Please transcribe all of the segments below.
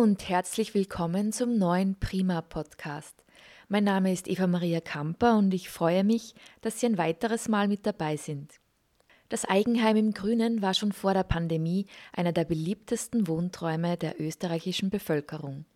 und herzlich willkommen zum neuen Prima Podcast. Mein Name ist Eva Maria Kamper und ich freue mich, dass Sie ein weiteres Mal mit dabei sind. Das Eigenheim im Grünen war schon vor der Pandemie einer der beliebtesten Wohnträume der österreichischen Bevölkerung.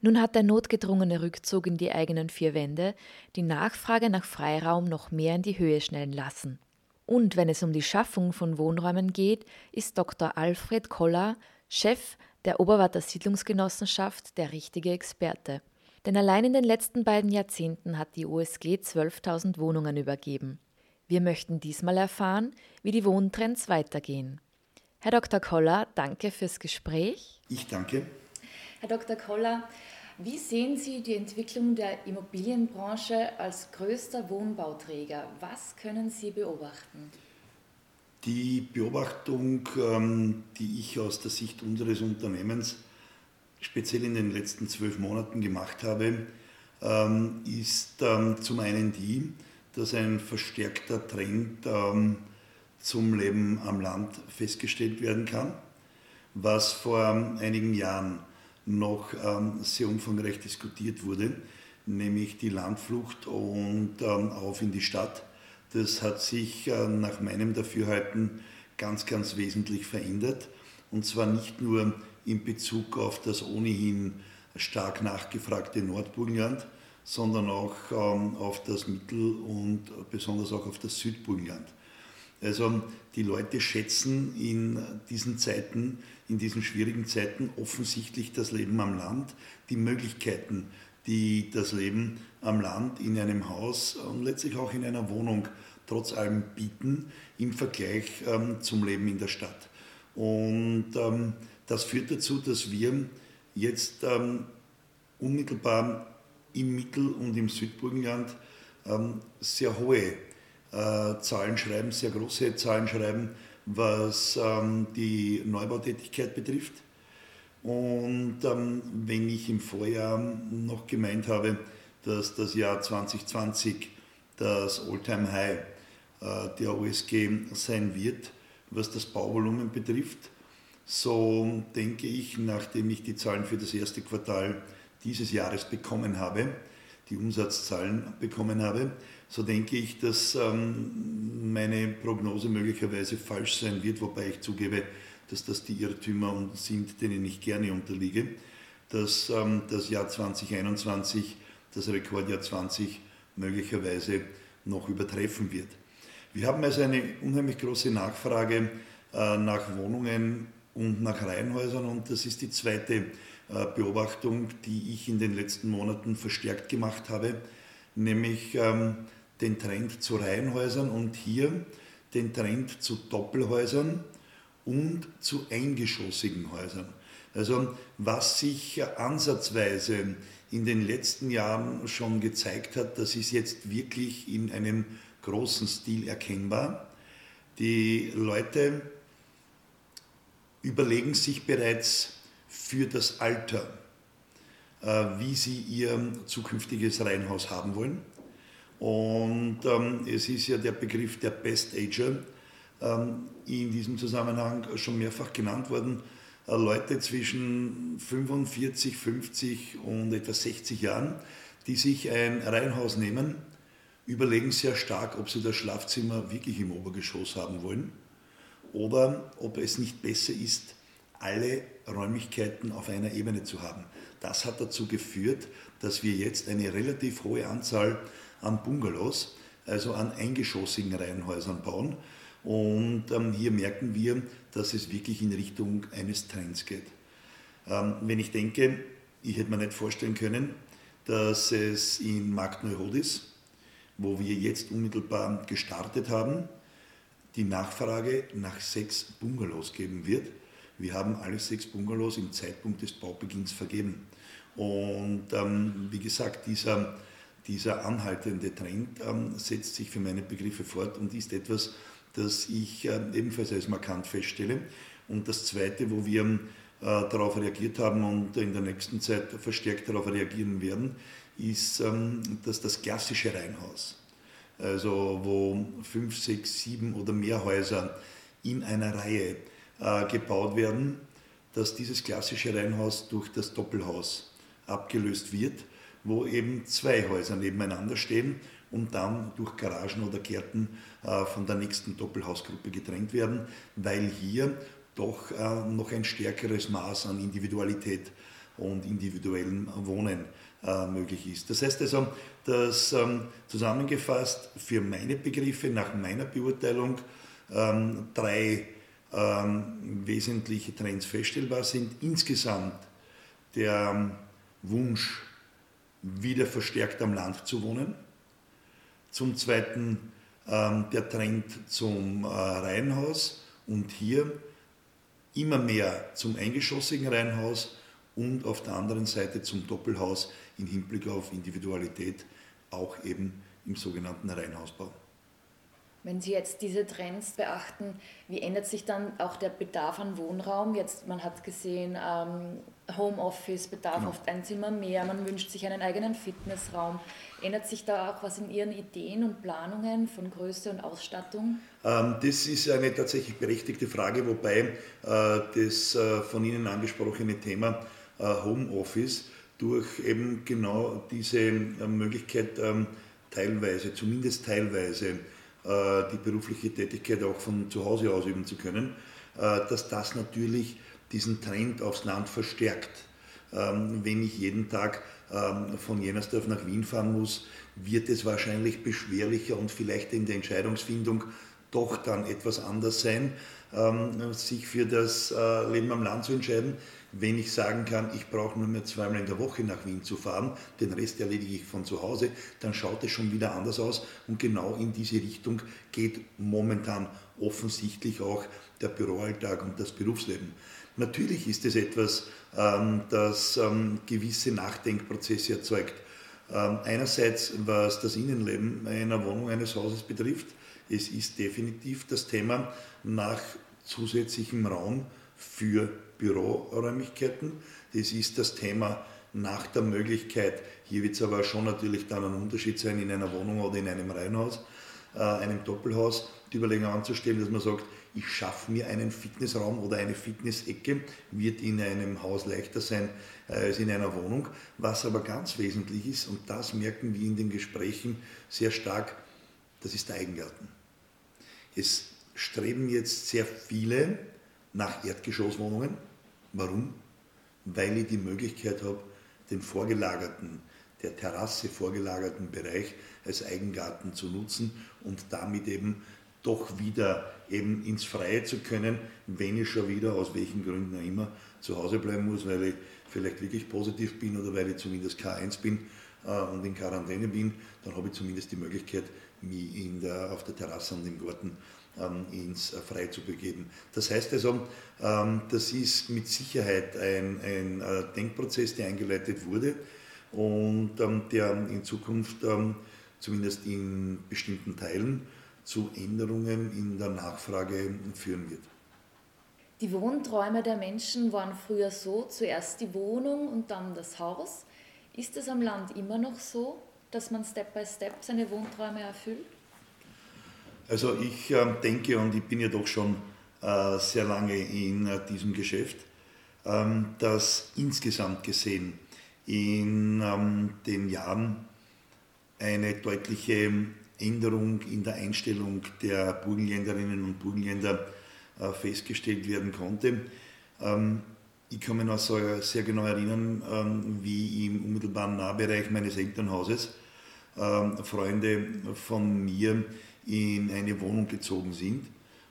Nun hat der notgedrungene Rückzug in die eigenen vier Wände die Nachfrage nach Freiraum noch mehr in die Höhe schnellen lassen. Und wenn es um die Schaffung von Wohnräumen geht, ist Dr. Alfred Koller, Chef der Oberwarter Siedlungsgenossenschaft, der richtige Experte. Denn allein in den letzten beiden Jahrzehnten hat die OSG 12.000 Wohnungen übergeben. Wir möchten diesmal erfahren, wie die Wohntrends weitergehen. Herr Dr. Koller, danke fürs Gespräch. Ich danke. Herr Dr. Koller, wie sehen Sie die Entwicklung der Immobilienbranche als größter Wohnbauträger? Was können Sie beobachten? Die Beobachtung, ähm, die ich aus der Sicht unseres Unternehmens speziell in den letzten zwölf Monaten gemacht habe, ähm, ist ähm, zum einen die, dass ein verstärkter Trend zum Leben am Land festgestellt werden kann, was vor einigen Jahren noch sehr umfangreich diskutiert wurde, nämlich die Landflucht und auf in die Stadt. Das hat sich äh, nach meinem Dafürhalten ganz, ganz wesentlich verändert. Und zwar nicht nur in Bezug auf das ohnehin stark nachgefragte Nordburgenland, sondern auch ähm, auf das Mittel- und besonders auch auf das Südburgenland. Also die Leute schätzen in diesen Zeiten, in diesen schwierigen Zeiten offensichtlich das Leben am Land, die Möglichkeiten, die das Leben am Land in einem Haus und letztlich auch in einer Wohnung trotz allem bieten im Vergleich ähm, zum Leben in der Stadt. Und ähm, das führt dazu, dass wir jetzt ähm, unmittelbar im Mittel- und im Südburgenland ähm, sehr hohe äh, Zahlen schreiben, sehr große Zahlen schreiben, was ähm, die Neubautätigkeit betrifft. Und ähm, wenn ich im Vorjahr noch gemeint habe, dass das Jahr 2020 das Alltime high äh, der OSG sein wird, was das Bauvolumen betrifft, so denke ich, nachdem ich die Zahlen für das erste Quartal dieses Jahres bekommen habe, die Umsatzzahlen bekommen habe, so denke ich, dass ähm, meine Prognose möglicherweise falsch sein wird, wobei ich zugebe, dass das die Irrtümer sind, denen ich gerne unterliege, dass ähm, das Jahr 2021, das Rekordjahr 20, möglicherweise noch übertreffen wird. Wir haben also eine unheimlich große Nachfrage äh, nach Wohnungen und nach Reihenhäusern und das ist die zweite äh, Beobachtung, die ich in den letzten Monaten verstärkt gemacht habe, nämlich ähm, den Trend zu Reihenhäusern und hier den Trend zu Doppelhäusern und zu eingeschossigen Häusern. Also was sich ansatzweise in den letzten Jahren schon gezeigt hat, das ist jetzt wirklich in einem großen Stil erkennbar. Die Leute überlegen sich bereits, für das Alter, äh, wie sie ihr zukünftiges Reihenhaus haben wollen. Und ähm, es ist ja der Begriff der Best Ager in diesem Zusammenhang schon mehrfach genannt worden. Äh, Leute zwischen 45, 50 und etwa 60 Jahren, die sich ein Reihenhaus nehmen, überlegen sehr stark, ob sie das Schlafzimmer wirklich im Obergeschoss haben wollen oder ob es nicht besser ist, alle Räumlichkeiten auf einer Ebene zu haben. Das hat dazu geführt, dass wir jetzt eine relativ hohe Anzahl an Bungalows, also an eingeschossigen Reihenhäusern bauen. Und ähm, hier merken wir, dass es wirklich in Richtung eines Trends geht. Ähm, wenn ich denke, ich hätte mir nicht vorstellen können, dass es in Markt Neurodis, wo wir jetzt unmittelbar gestartet haben, die Nachfrage nach sechs Bungalows geben wird wir haben alle sechs Bungalows im Zeitpunkt des Baubeginns vergeben. Und ähm, wie gesagt, dieser, dieser anhaltende Trend ähm, setzt sich für meine Begriffe fort und ist etwas, das ich äh, ebenfalls als markant feststelle. Und das Zweite, wo wir äh, darauf reagiert haben und in der nächsten Zeit verstärkt darauf reagieren werden, ist, ähm, dass das klassische Reihenhaus, also wo fünf, sechs, sieben oder mehr Häuser in einer Reihe äh, gebaut werden, dass dieses klassische Reihenhaus durch das Doppelhaus abgelöst wird, wo eben zwei Häuser nebeneinander stehen und dann durch Garagen oder Gärten äh, von der nächsten Doppelhausgruppe getrennt werden, weil hier doch äh, noch ein stärkeres Maß an Individualität und individuellem Wohnen äh, möglich ist. Das heißt also, dass ähm, zusammengefasst für meine Begriffe nach meiner Beurteilung ähm, drei ähm, wesentliche Trends feststellbar sind. Insgesamt der Wunsch, wieder verstärkt am Land zu wohnen. Zum Zweiten der Trend zum äh, Reihenhaus und hier immer mehr zum eingeschossigen Reihenhaus und auf der anderen Seite zum Doppelhaus im Hinblick auf Individualität, auch eben im sogenannten Reihenhausbau. Wenn Sie jetzt diese Trends beachten, wie ändert sich dann auch der Bedarf an Wohnraum? Jetzt, man hat gesehen, ähm, Homeoffice bedarf genau. oft ein Zimmer mehr, man wünscht sich einen eigenen Fitnessraum. Ändert sich da auch was in Ihren Ideen und Planungen von Größe und Ausstattung? Ähm, das ist eine tatsächlich berechtigte Frage, wobei äh, das äh, von Ihnen angesprochene Thema äh, Homeoffice durch eben genau diese Möglichkeit ähm, teilweise, zumindest teilweise, die berufliche Tätigkeit auch von zu Hause ausüben zu können, dass das natürlich diesen Trend aufs Land verstärkt. Ähm, wenn ich jeden Tag ähm, von Jennersdorf nach Wien fahren muss, wird es wahrscheinlich beschwerlicher und vielleicht in der Entscheidungsfindung doch dann etwas anders sein, ähm, sich für das äh, Leben am Land zu entscheiden. Wenn ich sagen kann, ich brauche nur mehr zweimal in der Woche nach Wien zu fahren, den Rest erledige ich von zu Hause, dann schaut es schon wieder anders aus. Und genau in diese Richtung geht momentan offensichtlich auch der Büroalltag und das Berufsleben. Natürlich ist es etwas, ähm, das ähm, gewisse Nachdenkprozesse erzeugt. Ähm, einerseits, was das Innenleben einer Wohnung, eines Hauses betrifft, es ist definitiv das Thema nach zusätzlichem Raum für Büroräumlichkeiten. Es ist das Thema nach der Möglichkeit, hier wird es aber schon natürlich dann ein Unterschied sein in einer Wohnung oder in einem Reihenhaus, äh, einem Doppelhaus, die Überlegung anzustellen, dass man sagt, ich schaffe mir einen Fitnessraum oder eine Fitnessecke, wird in einem Haus leichter sein äh, als in einer Wohnung. Was aber ganz wesentlich ist, und das merken wir in den Gesprächen sehr stark, das ist der Eigengarten. Es streben jetzt sehr viele nach Erdgeschosswohnungen. Warum? Weil ich die Möglichkeit habe, den vorgelagerten, der Terrasse vorgelagerten Bereich als Eigengarten zu nutzen und damit eben doch wieder eben ins Freie zu können, wenn ich schon wieder, aus welchen Gründen auch immer, zu Hause bleiben muss, weil ich vielleicht wirklich positiv bin oder weil ich zumindest K1 bin äh, und in Quarantäne bin, dann habe ich zumindest die Möglichkeit, mich in der, auf der Terrasse und im Garten ähm, ins äh, Freie zu begeben. Das heißt also, ähm, das ist mit Sicherheit ein, ein äh, Denkprozess, der eingeleitet wurde und ähm, der in Zukunft ähm, zumindest in bestimmten Teilen zu Änderungen in der Nachfrage führen wird. Die Wohnträume der Menschen waren früher so, zuerst die Wohnung und dann das Haus. Ist es am Land immer noch so, dass man Step by Step seine Wohnträume erfüllt? Also ich äh, denke, und ich bin ja doch schon äh, sehr lange in äh, diesem Geschäft, ähm, dass insgesamt gesehen in ähm, den Jahren eine deutliche Änderung in der Einstellung der Burgenländerinnen und Burgenländer äh, festgestellt werden konnte. Ähm, ich kann mich noch so sehr genau erinnern, ähm, wie im unmittelbaren Nahbereich meines Elternhauses ähm, Freunde von mir in eine Wohnung gezogen sind.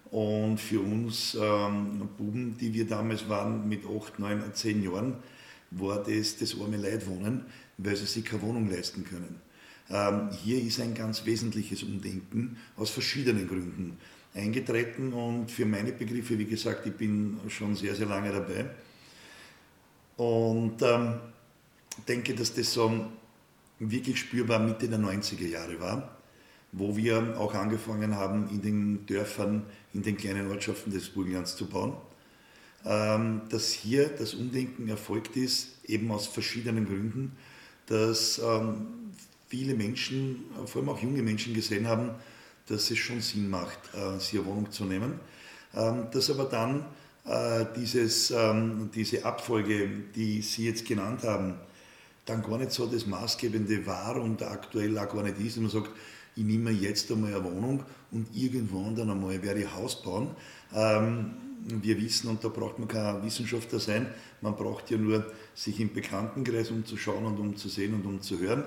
Und für uns Buben, die wir damals waren, mit 8, 9, 10 Jahren, war das das arme Leidwohnen, weil sie sich keine Wohnung leisten können. Ähm, hier ist ein ganz wesentliches Umdenken aus verschiedenen Gründen eingetreten und für meine Begriffe, wie gesagt, ich bin schon sehr, sehr lange dabei und ähm, denke, dass das so wirklich spürbar Mitte der 90er Jahre war, wo wir auch angefangen haben, in den Dörfern, in den kleinen Ortschaften des Burgenlands zu bauen. Ähm, dass hier das Umdenken erfolgt ist, eben aus verschiedenen Gründen, dass ähm, viele Menschen, vor allem auch junge Menschen gesehen haben, dass es schon Sinn macht, äh, sich eine Wohnung zu nehmen. Ähm, dass aber dann äh, dieses, ähm, diese Abfolge, die Sie jetzt genannt haben, dann gar nicht so das Maßgebende war und aktuell auch gar nicht ist. Und man sagt, ich nehme jetzt einmal eine Wohnung und irgendwann dann einmal werde ich Haus bauen. Ähm, wir wissen, und da braucht man kein Wissenschaftler sein, man braucht ja nur sich im Bekanntenkreis umzuschauen und umzusehen und umzuhören.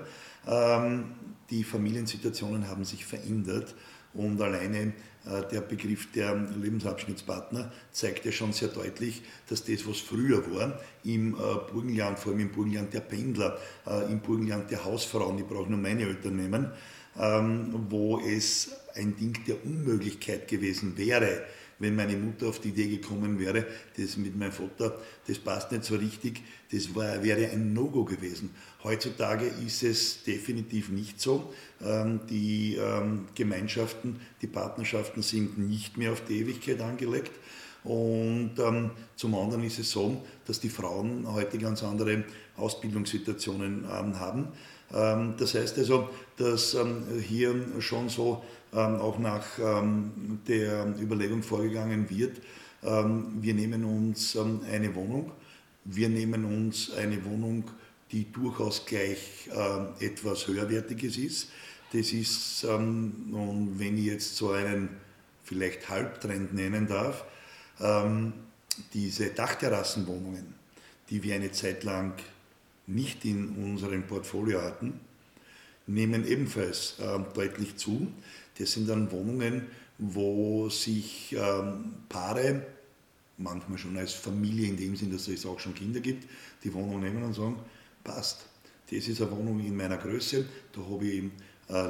Ähm, die Familiensituationen haben sich verändert und alleine äh, der Begriff der Lebensabschnittspartner zeigt ja schon sehr deutlich, dass das, was früher war, im äh, Burgenland, vor allem im Burgenland der Pendler, äh, im Burgenland der Hausfrauen, ich brauche nur meine Eltern nehmen, ähm, wo es ein Ding der Unmöglichkeit gewesen wäre, wenn meine Mutter auf die Idee gekommen wäre, das mit meinem Vater, das passt nicht so richtig, das war, wäre ein No-Go gewesen. Heutzutage ist es definitiv nicht so. Ähm, die ähm, Gemeinschaften, die Partnerschaften sind nicht mehr auf die Ewigkeit angelegt. Und ähm, zum anderen ist es so, dass die Frauen heute ganz andere Ausbildungssituationen haben. Ähm, das heißt also, dass ähm, hier schon so ähm, auch nach der Überlegung vorgegangen wird, wir nehmen uns eine Wohnung, wir nehmen uns eine Wohnung, die durchaus gleich etwas höherwertiges ist. Das ist, und wenn ich jetzt so einen vielleicht Halbtrend nennen darf, diese Dachterrassenwohnungen, die wir eine Zeit lang nicht in unserem Portfolio hatten, nehmen ebenfalls deutlich zu. Das sind dann Wohnungen, wo sich ähm, Paare, manchmal schon als Familie in dem Sinn, dass es auch schon Kinder gibt, die Wohnung nehmen und sagen, passt, das ist eine Wohnung in meiner Größe, da habe ich äh,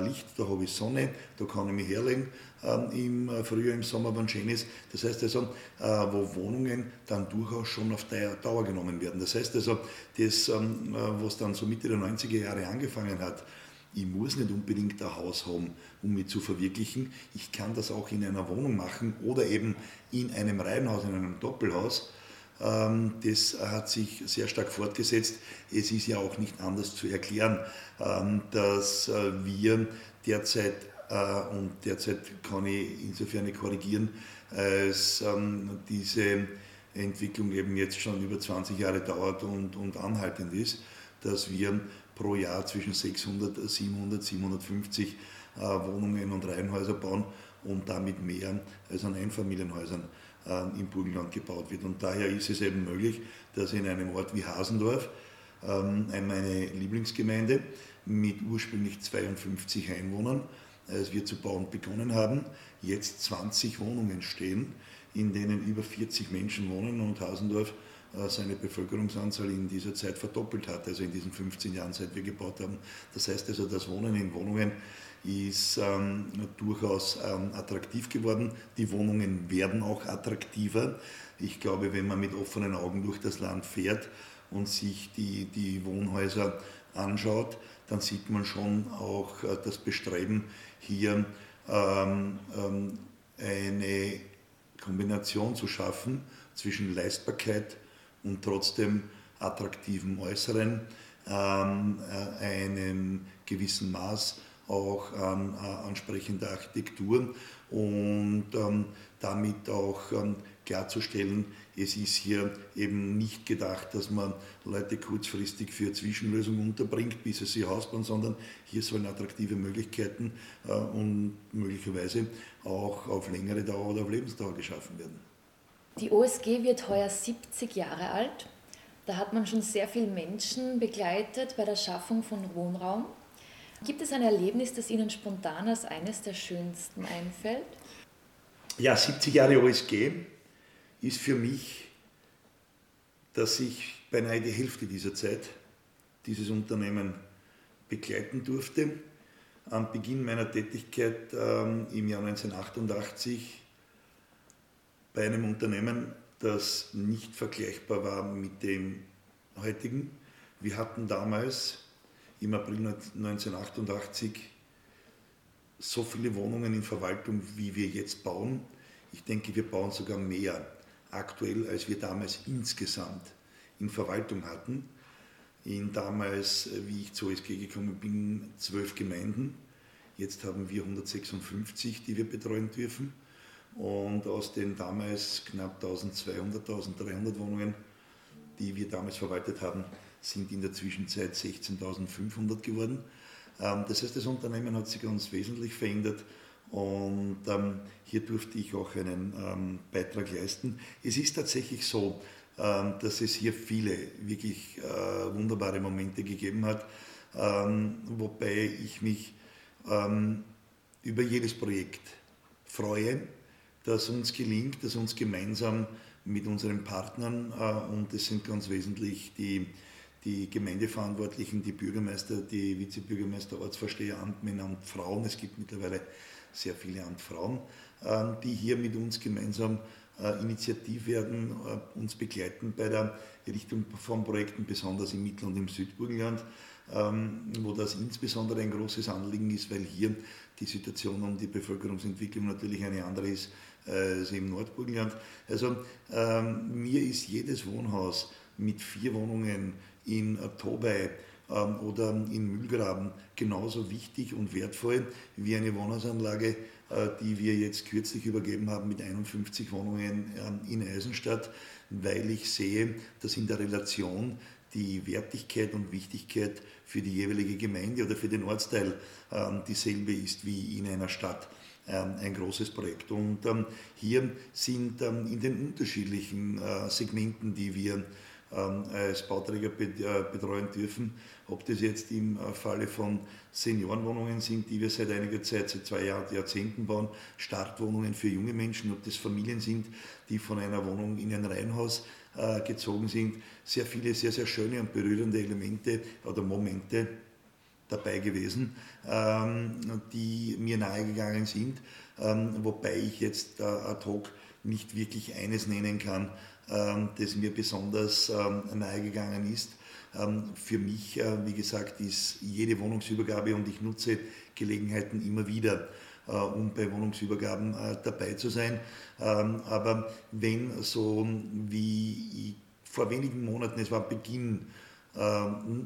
Licht, da habe ich Sonne, da kann ich mich herlegen ähm, im äh, Frühjahr, im Sommer, wenn schön ist. Das heißt also, äh, wo Wohnungen dann durchaus schon auf Dauer genommen werden. Das heißt also, das, ähm, äh, was dann so Mitte der 90er Jahre angefangen hat, ich muss nicht unbedingt ein Haus haben, um mich zu verwirklichen. Ich kann das auch in einer Wohnung machen oder eben in einem Reihenhaus, in einem Doppelhaus. Ähm, das hat sich sehr stark fortgesetzt. Es ist ja auch nicht anders zu erklären, ähm, dass äh, wir derzeit, äh, und derzeit kann ich insofern korrigieren, als ähm, diese Entwicklung eben jetzt schon über 20 Jahre dauert und, und anhaltend ist, dass wir pro Jahr zwischen 600, 700, 750 äh, Wohnungen und Reihenhäuser bauen und damit mehr als an Einfamilienhäusern im Burgenland gebaut wird. Und daher ist es eben möglich, dass in einem Ort wie Hasendorf, ähm, meine Lieblingsgemeinde, mit ursprünglich 52 Einwohnern, als wir zu bauen begonnen haben, jetzt 20 Wohnungen stehen, in denen über 40 Menschen wohnen und Hasendorf äh, seine Bevölkerungsanzahl in dieser Zeit verdoppelt hat, also in diesen 15 Jahren, seit wir gebaut haben. Das heißt also, das Wohnen in Wohnungen ist ähm, durchaus ähm, attraktiv geworden. Die Wohnungen werden auch attraktiver. Ich glaube, wenn man mit offenen Augen durch das Land fährt und sich die, die Wohnhäuser anschaut, dann sieht man schon auch äh, das Bestreben, hier ähm, ähm eine Kombination zu schaffen zwischen Leistbarkeit und trotzdem attraktiven Äußeren, ähm, äh, einem gewissen Maß auch an äh, ansprechender Architektur und ähm, damit auch ähm, klarzustellen, es ist hier eben nicht gedacht, dass man Leute kurzfristig für Zwischenlösungen unterbringt, bis es sie ausbauen, sondern hier sollen attraktive Möglichkeiten äh, und möglicherweise auch auf längere Dauer oder auf Lebensdauer geschaffen werden. Die OSG wird heuer 70 Jahre alt. Da hat man schon sehr viele Menschen begleitet bei der Schaffung von Wohnraum. Gibt es ein Erlebnis, das Ihnen spontan als eines der schönsten einfällt? Ja, 70 Jahre OSG ist für mich, dass ich beinahe die Hälfte dieser Zeit dieses Unternehmen begleiten durfte. Am Beginn meiner Tätigkeit ähm, im Jahr 1988 bei einem Unternehmen, das nicht vergleichbar war mit dem heutigen. Wir hatten damals im April 1988 so viele Wohnungen in Verwaltung, wie wir jetzt bauen. Ich denke, wir bauen sogar mehr aktuell, als wir damals insgesamt in Verwaltung hatten. In damals, wie ich zur OSG gekommen bin, zwölf Gemeinden. Jetzt haben wir 156, die wir betreuen dürfen. Und aus den damals knapp 1200, 1300 Wohnungen, die wir damals verwaltet haben, sind in der Zwischenzeit 16.500 geworden. Ähm, das heißt, das Unternehmen hat sich ganz wesentlich verändert und ähm, hier durfte ich auch einen ähm, Beitrag leisten. Es ist tatsächlich so, dass es hier viele wirklich äh, wunderbare Momente gegeben hat, wobei ich mich über jedes Projekt freue, das uns gelingt, das uns gemeinsam mit unseren Partnern äh, und das sind ganz wesentlich die die Gemeindeverantwortlichen, die Bürgermeister, die Vizebürgermeister, Ortsvorsteher, Amtmänner und Frauen, es gibt mittlerweile sehr viele Amtfrauen, ähm, die hier mit uns gemeinsam äh, initiativ werden, äh, uns begleiten bei der Richtung von Projekten, besonders im Mittel- und im Südburgenland, ähm, wo das insbesondere ein großes Anliegen ist, weil hier die Situation um die Bevölkerungsentwicklung natürlich eine andere ist äh, als im Nordburgenland. Also ähm, mir ist jedes Wohnhaus mit vier Wohnungen in Tobay ähm, oder in Mühlgraben genauso wichtig und wertvoll wie eine Wohnhausanlage, äh, die wir jetzt kürzlich übergeben haben mit 51 Wohnungen ähm, in Eisenstadt, weil ich sehe, dass in der Relation die Wertigkeit und Wichtigkeit für die jeweilige Gemeinde oder für den Ortsteil ähm, dieselbe ist wie in einer Stadt ein großes Projekt. Und hier sind in den unterschiedlichen äh, Segmenten, die wir als Bauträger äh, betreuen dürfen. Ob das jetzt im äh, Falle von Seniorenwohnungen sind, die wir seit einiger Zeit, seit zwei Jahr, Jahrzehnten bauen, Startwohnungen für junge Menschen, ob das Familien sind, die von einer Wohnung in ein Reihenhaus äh, gezogen sind. Sehr viele, sehr, sehr schöne und berührende Elemente oder Momente dabei gewesen, ähm, die mir nahegegangen sind, ähm, wobei ich jetzt ad hoc nicht wirklich eines nennen kann, ähm, das mir besonders ähm, nahegegangen ist. Ähm, für mich, äh, wie gesagt, ist jede Wohnungsübergabe und ich nutze Gelegenheiten immer wieder, äh, um bei Wohnungsübergaben äh, dabei zu sein. Aber wenn so wie vor wenigen Monaten, es war Beginn,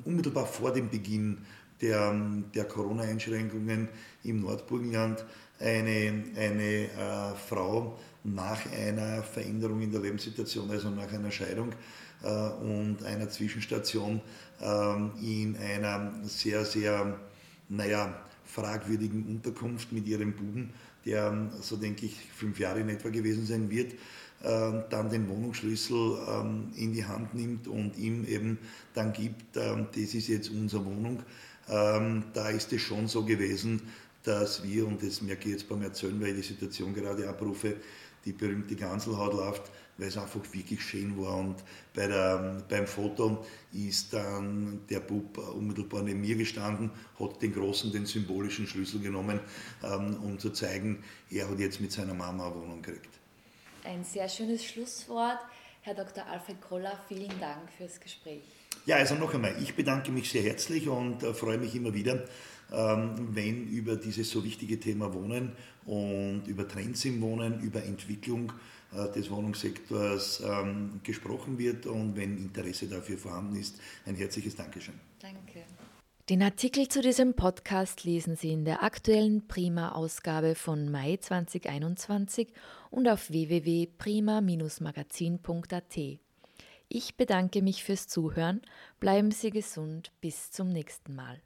unmittelbar vor dem Beginn der, der Corona-Einschränkungen im Nordburgenland, eine, eine Frau nach einer Veränderung in der Lebenssituation, also nach einer Scheidung äh, und einer Zwischenstation ähm, in einer sehr, sehr, naja, fragwürdigen Unterkunft mit ihrem Buben, der, so denke ich, fünf Jahre in etwa gewesen sein wird, äh, dann den Wohnungsschlüssel ähm, in die Hand nimmt und ihm eben dann gibt, ähm, das ist jetzt unsere Wohnung. Da ist es schon so gewesen, dass wir, und das merke ich jetzt beim Erzählen, weil ich die Situation gerade abrufe, die berühmte Ganselhaut läuft, weil es einfach wirklich schön war. Und bei der, beim Foto ist dann der Bub unmittelbar neben mir gestanden, hat den großen, den symbolischen Schlüssel genommen, ähm, um zu zeigen, er hat jetzt mit seiner Mama eine Wohnung gekriegt. Ein sehr schönes Schlusswort. Herr Dr. Alfred Koller, vielen Dank fürs Gespräch. Ja, also noch einmal, ich bedanke mich sehr herzlich und äh, freue mich immer wieder, ähm, wenn über dieses so wichtige Thema Wohnen und über Trends im Wohnen, über Entwicklung äh, des Wohnungssektors ähm, gesprochen wird und wenn Interesse dafür vorhanden ist. Ein herzliches Dankeschön. Danke. Den Artikel zu diesem Podcast lesen Sie in der aktuellen Prima-Ausgabe von Mai 2021 und auf www.prima-magazin.at. Ich bedanke mich fürs Zuhören, bleiben Sie gesund, bis zum nächsten Mal.